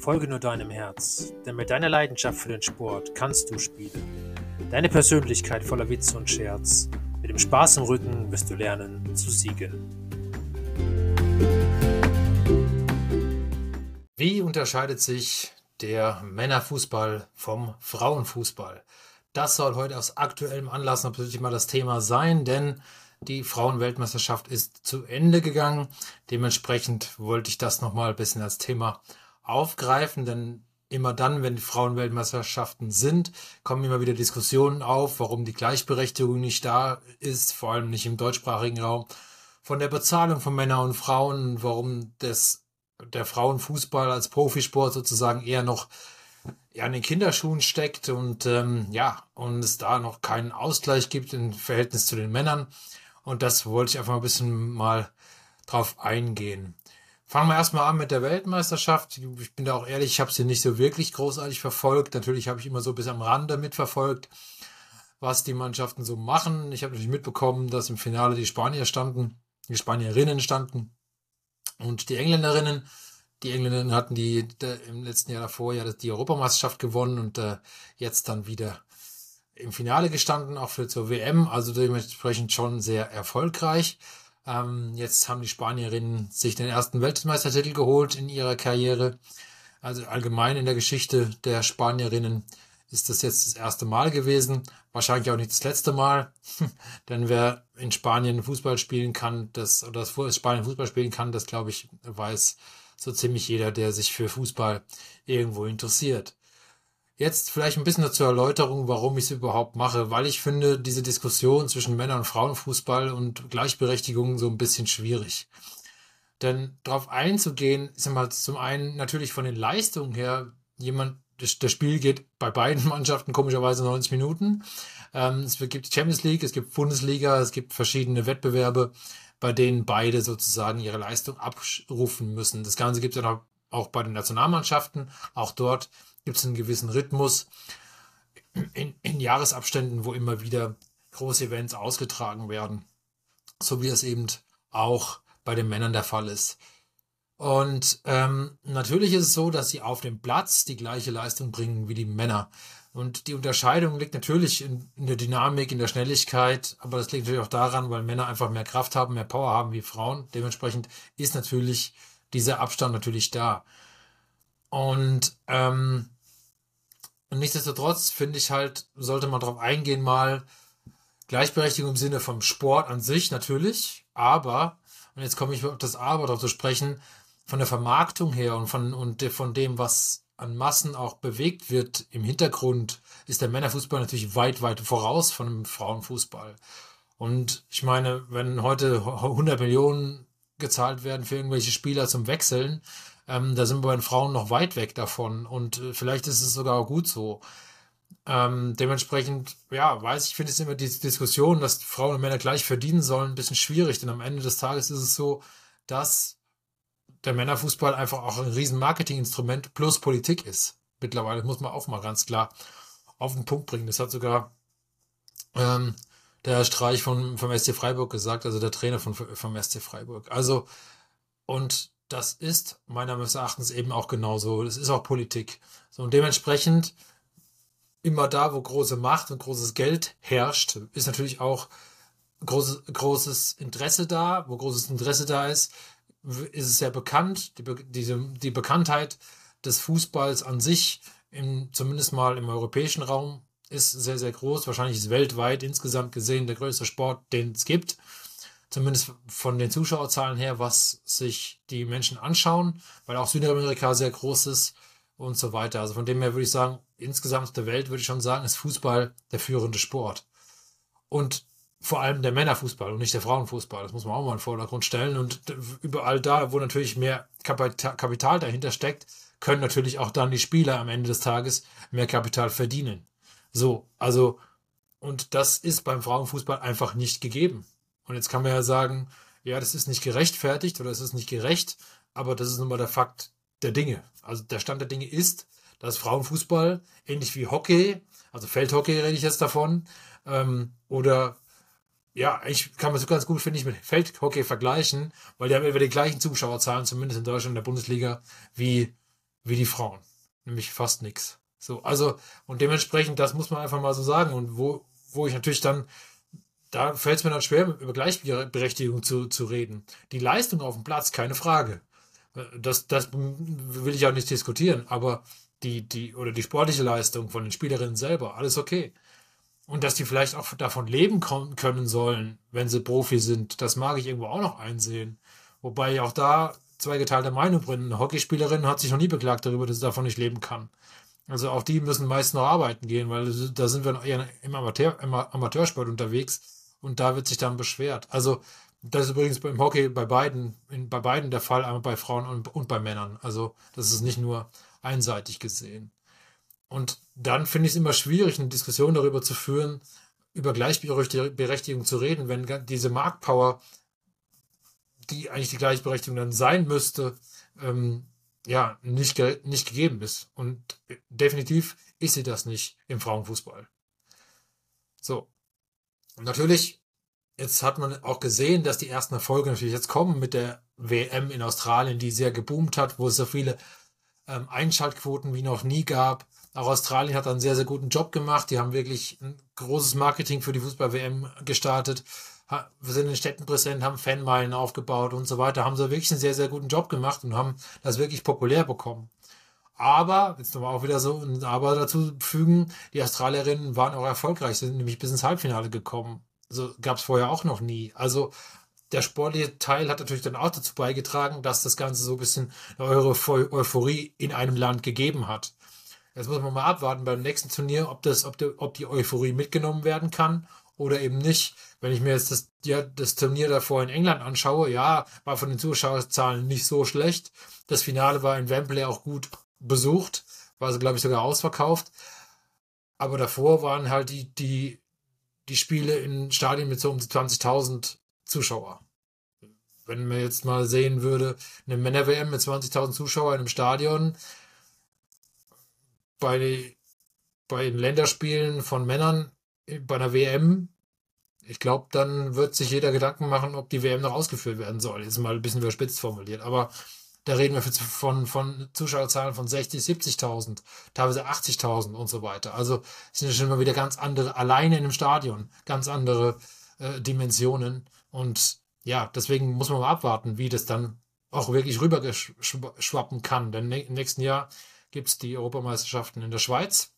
Folge nur deinem Herz, denn mit deiner Leidenschaft für den Sport kannst du spielen. Deine Persönlichkeit voller Witz und Scherz. Mit dem Spaß im Rücken wirst du lernen zu siegen. Wie unterscheidet sich der Männerfußball vom Frauenfußball? Das soll heute aus aktuellem Anlass natürlich mal das Thema sein, denn die Frauenweltmeisterschaft ist zu Ende gegangen. Dementsprechend wollte ich das nochmal ein bisschen als Thema aufgreifen, denn immer dann, wenn die Frauenweltmeisterschaften sind, kommen immer wieder Diskussionen auf, warum die Gleichberechtigung nicht da ist, vor allem nicht im deutschsprachigen Raum, von der Bezahlung von Männern und Frauen, warum das, der Frauenfußball als Profisport sozusagen eher noch ja, in den Kinderschuhen steckt und ähm, ja, und es da noch keinen Ausgleich gibt im Verhältnis zu den Männern. Und das wollte ich einfach ein bisschen mal drauf eingehen. Fangen wir erstmal an mit der Weltmeisterschaft. Ich bin da auch ehrlich, ich habe sie nicht so wirklich großartig verfolgt. Natürlich habe ich immer so bis am Rande mitverfolgt, was die Mannschaften so machen. Ich habe natürlich mitbekommen, dass im Finale die Spanier standen, die Spanierinnen standen und die Engländerinnen. Die Engländerinnen hatten die, im letzten Jahr davor ja die Europameisterschaft gewonnen und äh, jetzt dann wieder im Finale gestanden, auch für zur WM, also dementsprechend schon sehr erfolgreich. Ähm, jetzt haben die Spanierinnen sich den ersten Weltmeistertitel geholt in ihrer Karriere. Also allgemein in der Geschichte der Spanierinnen ist das jetzt das erste Mal gewesen. Wahrscheinlich auch nicht das letzte Mal. Denn wer in Spanien Fußball spielen kann, das, oder das Spanien Fußball spielen kann, das glaube ich, weiß so ziemlich jeder, der sich für Fußball irgendwo interessiert. Jetzt vielleicht ein bisschen zur Erläuterung, warum ich es überhaupt mache, weil ich finde diese Diskussion zwischen Männer- und Frauenfußball und Gleichberechtigung so ein bisschen schwierig. Denn darauf einzugehen, ist mal zum einen natürlich von den Leistungen her, jemand, das, Spiel geht bei beiden Mannschaften komischerweise 90 Minuten. Ähm, es gibt Champions League, es gibt Bundesliga, es gibt verschiedene Wettbewerbe, bei denen beide sozusagen ihre Leistung abrufen müssen. Das Ganze gibt es dann auch bei den Nationalmannschaften. Auch dort gibt es einen gewissen Rhythmus in, in Jahresabständen, wo immer wieder große Events ausgetragen werden. So wie es eben auch bei den Männern der Fall ist. Und ähm, natürlich ist es so, dass sie auf dem Platz die gleiche Leistung bringen wie die Männer. Und die Unterscheidung liegt natürlich in, in, der Dynamik, in der Schnelligkeit, aber das liegt natürlich auch daran, weil Männer einfach mehr Kraft haben, mehr Power haben wie Frauen. Dementsprechend ist natürlich dieser Abstand natürlich da. Und, ähm, nichtsdestotrotz finde ich halt, sollte man darauf eingehen, mal Gleichberechtigung im Sinne vom Sport an sich natürlich, aber, und jetzt komme ich auf das Aber drauf zu sprechen, von der Vermarktung her und von, und von dem, was an Massen auch bewegt wird im Hintergrund, ist der Männerfußball natürlich weit, weit voraus von dem Frauenfußball. Und ich meine, wenn heute 100 Millionen gezahlt werden für irgendwelche Spieler zum Wechseln, ähm, da sind wir bei den Frauen noch weit weg davon und äh, vielleicht ist es sogar gut so. Ähm, dementsprechend, ja, weiß ich, finde es immer die Diskussion, dass Frauen und Männer gleich verdienen sollen, ein bisschen schwierig, denn am Ende des Tages ist es so, dass der Männerfußball einfach auch ein riesen Marketinginstrument plus Politik ist. Mittlerweile muss man auch mal ganz klar auf den Punkt bringen. Das hat sogar ähm, der Streich von, vom SC Freiburg gesagt, also der Trainer von, vom SC Freiburg. Also, und das ist meines Erachtens eben auch genauso. Das ist auch Politik. So, und dementsprechend immer da, wo große Macht und großes Geld herrscht, ist natürlich auch großes, großes Interesse da. Wo großes Interesse da ist, ist es sehr bekannt. Die, diese, die Bekanntheit des Fußballs an sich, im, zumindest mal im europäischen Raum, ist sehr, sehr groß. Wahrscheinlich ist weltweit insgesamt gesehen der größte Sport, den es gibt zumindest von den Zuschauerzahlen her, was sich die Menschen anschauen, weil auch Südamerika sehr groß ist und so weiter. Also von dem her würde ich sagen, insgesamt der Welt würde ich schon sagen, ist Fußball der führende Sport. Und vor allem der Männerfußball und nicht der Frauenfußball. Das muss man auch mal in den Vordergrund stellen. Und überall da, wo natürlich mehr Kapital dahinter steckt, können natürlich auch dann die Spieler am Ende des Tages mehr Kapital verdienen. So, also, und das ist beim Frauenfußball einfach nicht gegeben. Und jetzt kann man ja sagen, ja, das ist nicht gerechtfertigt oder es ist nicht gerecht, aber das ist nun mal der Fakt der Dinge. Also der Stand der Dinge ist, dass Frauenfußball, ähnlich wie Hockey, also Feldhockey rede ich jetzt davon, ähm, oder ja, ich kann man so ganz gut, finde ich, mit Feldhockey vergleichen, weil die haben über die gleichen Zuschauerzahlen, zumindest in Deutschland in der Bundesliga, wie wie die Frauen. Nämlich fast nichts. So, also, und dementsprechend, das muss man einfach mal so sagen. Und wo, wo ich natürlich dann, da fällt es mir dann schwer, über Gleichberechtigung zu, zu reden. Die Leistung auf dem Platz, keine Frage. Das, das will ich auch nicht diskutieren, aber die, die, oder die sportliche Leistung von den Spielerinnen selber, alles okay. Und dass die vielleicht auch davon leben können sollen, wenn sie Profi sind, das mag ich irgendwo auch noch einsehen. Wobei ich auch da zwei geteilte Meinung bin. Eine Hockeyspielerin hat sich noch nie beklagt darüber, dass sie davon nicht leben kann. Also auch die müssen meist noch arbeiten gehen, weil da sind wir eher im, Amateur, im Amateursport unterwegs und da wird sich dann beschwert. Also das ist übrigens beim Hockey bei beiden, in, bei beiden der Fall, einmal bei Frauen und, und bei Männern. Also das ist nicht nur einseitig gesehen. Und dann finde ich es immer schwierig, eine Diskussion darüber zu führen, über Gleichberechtigung zu reden, wenn diese Marktpower, die eigentlich die Gleichberechtigung dann sein müsste, ähm, ja, nicht, ge nicht gegeben ist. Und definitiv ist sie das nicht im Frauenfußball. So. Und natürlich, jetzt hat man auch gesehen, dass die ersten Erfolge natürlich jetzt kommen mit der WM in Australien, die sehr geboomt hat, wo es so viele ähm, Einschaltquoten wie noch nie gab. Auch Australien hat einen sehr, sehr guten Job gemacht. Die haben wirklich ein großes Marketing für die Fußball-WM gestartet wir sind in Städten präsent, haben Fanmeilen aufgebaut und so weiter, haben so wirklich einen sehr, sehr guten Job gemacht und haben das wirklich populär bekommen. Aber, jetzt nochmal auch wieder so ein Aber dazu fügen, die Australierinnen waren auch erfolgreich, sind nämlich bis ins Halbfinale gekommen. So gab es vorher auch noch nie. Also der sportliche Teil hat natürlich dann auch dazu beigetragen, dass das Ganze so ein bisschen eine Euphorie in einem Land gegeben hat. Jetzt muss man mal abwarten beim nächsten Turnier, ob, das, ob, die, ob die Euphorie mitgenommen werden kann oder eben nicht. Wenn ich mir jetzt das, ja, das Turnier davor in England anschaue, ja, war von den Zuschauerzahlen nicht so schlecht. Das Finale war in Wembley auch gut besucht, war, glaube ich, sogar ausverkauft. Aber davor waren halt die, die, die Spiele in Stadien mit so um die 20.000 Zuschauer. Wenn man jetzt mal sehen würde, eine Männer-WM mit 20.000 Zuschauern im Stadion, bei, bei den Länderspielen von Männern bei einer WM, ich glaube, dann wird sich jeder Gedanken machen, ob die WM noch ausgeführt werden soll. Jetzt mal ein bisschen überspitzt formuliert. Aber da reden wir von, von Zuschauerzahlen von 60, 70.000, teilweise 80.000 und so weiter. Also sind schon mal wieder ganz andere, alleine in einem Stadion, ganz andere äh, Dimensionen. Und ja, deswegen muss man mal abwarten, wie das dann auch wirklich rübergeschwappen kann. Denn im nächsten Jahr gibt es die Europameisterschaften in der Schweiz.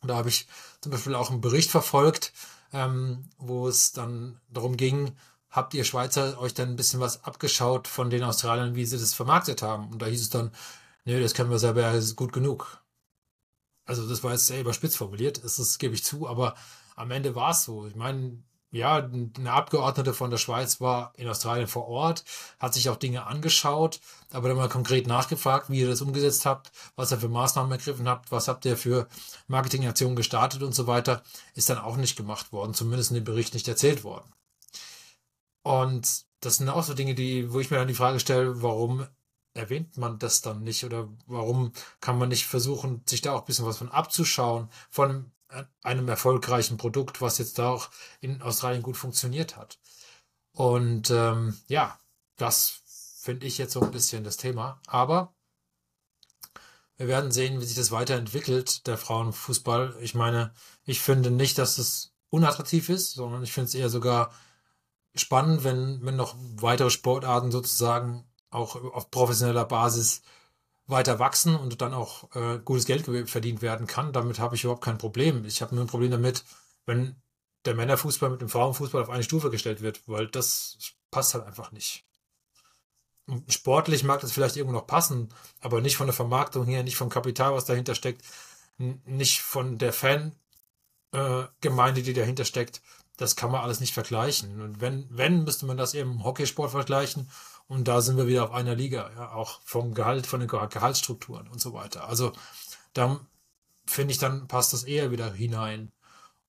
Und da habe ich zum Beispiel auch einen Bericht verfolgt, ähm, wo es dann darum ging, habt ihr Schweizer euch dann ein bisschen was abgeschaut von den Australiern, wie sie das vermarktet haben? Und da hieß es dann, nee, das können wir selber, das ist gut genug. Also das war jetzt sehr überspitzt formuliert, das, das gebe ich zu, aber am Ende war es so. Ich meine, ja, eine Abgeordnete von der Schweiz war in Australien vor Ort, hat sich auch Dinge angeschaut, aber dann mal konkret nachgefragt, wie ihr das umgesetzt habt, was ihr für Maßnahmen ergriffen habt, was habt ihr für Marketingaktionen gestartet und so weiter, ist dann auch nicht gemacht worden, zumindest in dem Bericht nicht erzählt worden. Und das sind auch so Dinge, die, wo ich mir dann die Frage stelle, warum erwähnt man das dann nicht oder warum kann man nicht versuchen, sich da auch ein bisschen was von abzuschauen, von einem erfolgreichen Produkt, was jetzt da auch in Australien gut funktioniert hat. Und ähm, ja, das finde ich jetzt so ein bisschen das Thema. Aber wir werden sehen, wie sich das weiterentwickelt, der Frauenfußball. Ich meine, ich finde nicht, dass es unattraktiv ist, sondern ich finde es eher sogar spannend, wenn, wenn noch weitere Sportarten sozusagen auch auf professioneller Basis weiter wachsen und dann auch äh, gutes Geld verdient werden kann. Damit habe ich überhaupt kein Problem. Ich habe nur ein Problem damit, wenn der Männerfußball mit dem Frauenfußball auf eine Stufe gestellt wird, weil das passt halt einfach nicht. sportlich mag das vielleicht irgendwo noch passen, aber nicht von der Vermarktung her, nicht vom Kapital, was dahinter steckt, nicht von der Fangemeinde, äh, die dahinter steckt. Das kann man alles nicht vergleichen. Und wenn, wenn, müsste man das eben im Hockeysport vergleichen und da sind wir wieder auf einer Liga, ja, auch vom Gehalt, von den Gehaltsstrukturen und so weiter. Also da finde ich, dann passt das eher wieder hinein.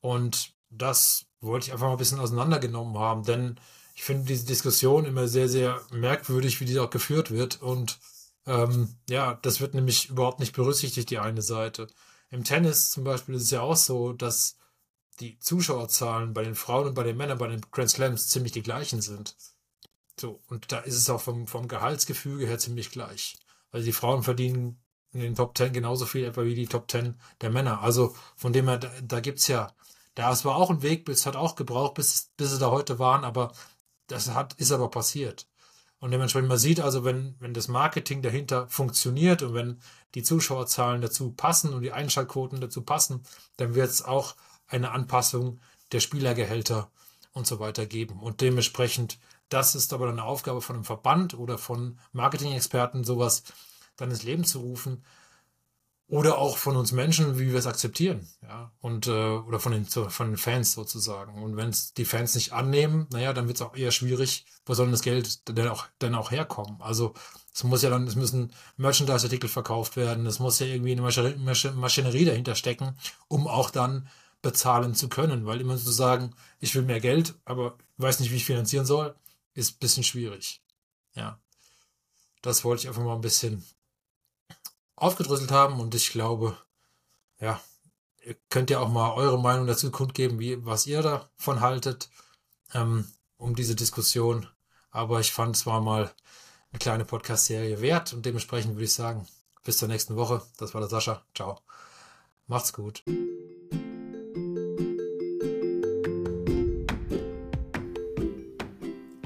Und das wollte ich einfach mal ein bisschen auseinandergenommen haben, denn ich finde diese Diskussion immer sehr, sehr merkwürdig, wie die auch geführt wird. Und ähm, ja, das wird nämlich überhaupt nicht berücksichtigt, die eine Seite. Im Tennis zum Beispiel ist es ja auch so, dass die Zuschauerzahlen bei den Frauen und bei den Männern bei den Grand Slams ziemlich die gleichen sind. So, und da ist es auch vom, vom Gehaltsgefüge her ziemlich gleich. Also die Frauen verdienen in den Top 10 genauso viel etwa wie die Top 10 der Männer. Also von dem her, da, da gibt es ja, da war auch ein Weg, es hat auch gebraucht, bis, bis sie da heute waren, aber das hat, ist aber passiert. Und dementsprechend, man sieht also, wenn, wenn das Marketing dahinter funktioniert und wenn die Zuschauerzahlen dazu passen und die Einschaltquoten dazu passen, dann wird es auch eine Anpassung der Spielergehälter und so weiter geben. Und dementsprechend, das ist aber eine Aufgabe von einem Verband oder von Marketing-Experten, sowas dann ins Leben zu rufen. Oder auch von uns Menschen, wie wir es akzeptieren, ja, und äh, oder von den, von den Fans sozusagen. Und wenn es die Fans nicht annehmen, naja, dann wird es auch eher schwierig, wo soll das Geld denn auch, denn auch herkommen? Also es muss ja dann, es müssen Merchandise-Artikel verkauft werden, es muss ja irgendwie eine Maschinerie dahinter stecken, um auch dann bezahlen zu können. Weil immer zu sagen, ich will mehr Geld, aber weiß nicht, wie ich finanzieren soll, ist ein bisschen schwierig. Ja. Das wollte ich einfach mal ein bisschen aufgedröselt haben und ich glaube, ja, ihr könnt ja auch mal eure Meinung dazu kundgeben, wie, was ihr davon haltet, ähm, um diese Diskussion. Aber ich fand es war mal eine kleine Podcast-Serie wert und dementsprechend würde ich sagen, bis zur nächsten Woche. Das war der Sascha. Ciao. Macht's gut.